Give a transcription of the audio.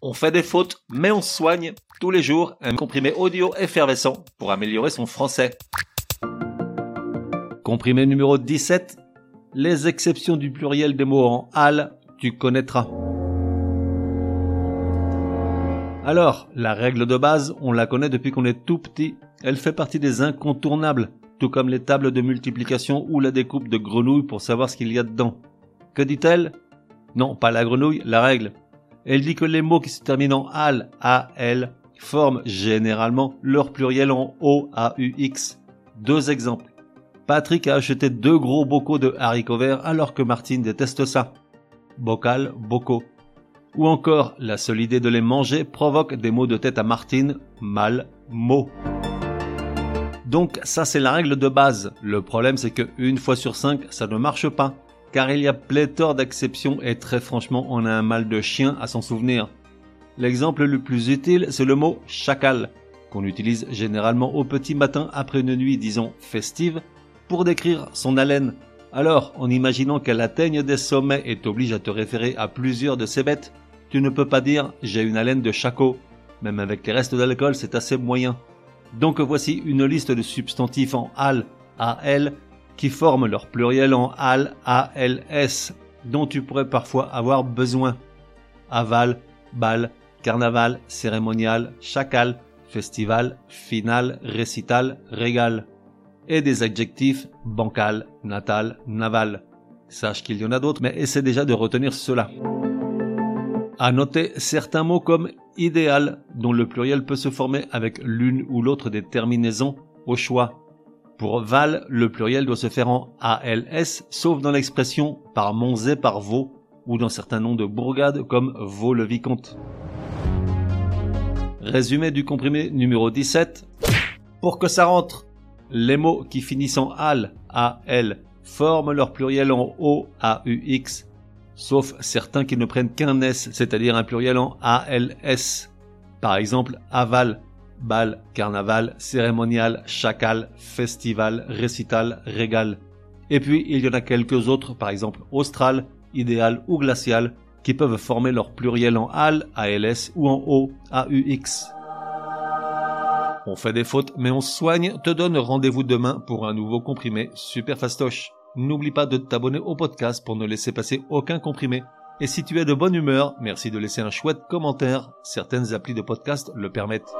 On fait des fautes, mais on soigne tous les jours un comprimé audio effervescent pour améliorer son français. Comprimé numéro 17. Les exceptions du pluriel des mots en al, tu connaîtras. Alors, la règle de base, on la connaît depuis qu'on est tout petit. Elle fait partie des incontournables, tout comme les tables de multiplication ou la découpe de grenouilles pour savoir ce qu'il y a dedans. Que dit-elle? Non, pas la grenouille, la règle. Elle dit que les mots qui se terminent en al, al, forment généralement leur pluriel en o, a, u, x. Deux exemples. Patrick a acheté deux gros bocaux de haricots verts alors que Martine déteste ça. Bocal, bocaux. Ou encore, la seule idée de les manger provoque des maux de tête à Martine, mal, mot. Donc ça c'est la règle de base. Le problème c'est que une fois sur cinq ça ne marche pas car il y a pléthore d'exceptions et très franchement on a un mal de chien à s'en souvenir. L'exemple le plus utile, c'est le mot chacal, qu'on utilise généralement au petit matin après une nuit, disons, festive, pour décrire son haleine. Alors, en imaginant qu'elle atteigne des sommets et t'oblige à te référer à plusieurs de ces bêtes, tu ne peux pas dire j'ai une haleine de chaco. Même avec les restes d'alcool, c'est assez moyen. Donc voici une liste de substantifs en al, al, qui forment leur pluriel en al, als, dont tu pourrais parfois avoir besoin. Aval, bal, carnaval, cérémonial, chacal, festival, final, récital, régal. Et des adjectifs bancal, natal, naval. Sache qu'il y en a d'autres, mais essaie déjà de retenir cela. À noter certains mots comme idéal, dont le pluriel peut se former avec l'une ou l'autre des terminaisons au choix. Pour Val, le pluriel doit se faire en ALS, sauf dans l'expression par Monzé par Vaux, ou dans certains noms de bourgades comme Vaux-le-Vicomte. Résumé du comprimé numéro 17. Pour que ça rentre, les mots qui finissent en AL, AL, forment leur pluriel en O, AUX, sauf certains qui ne prennent qu'un S, c'est-à-dire un pluriel en ALS. Par exemple, aval, bal, carnaval, cérémonial, chacal, festival, récital, régal. Et puis il y en a quelques autres, par exemple austral, idéal ou glacial, qui peuvent former leur pluriel en al, als ou en o, aux. On fait des fautes, mais on soigne, te donne rendez-vous demain pour un nouveau comprimé super fastoche. N'oublie pas de t'abonner au podcast pour ne laisser passer aucun comprimé. Et si tu es de bonne humeur, merci de laisser un chouette commentaire, certaines applis de podcast le permettent.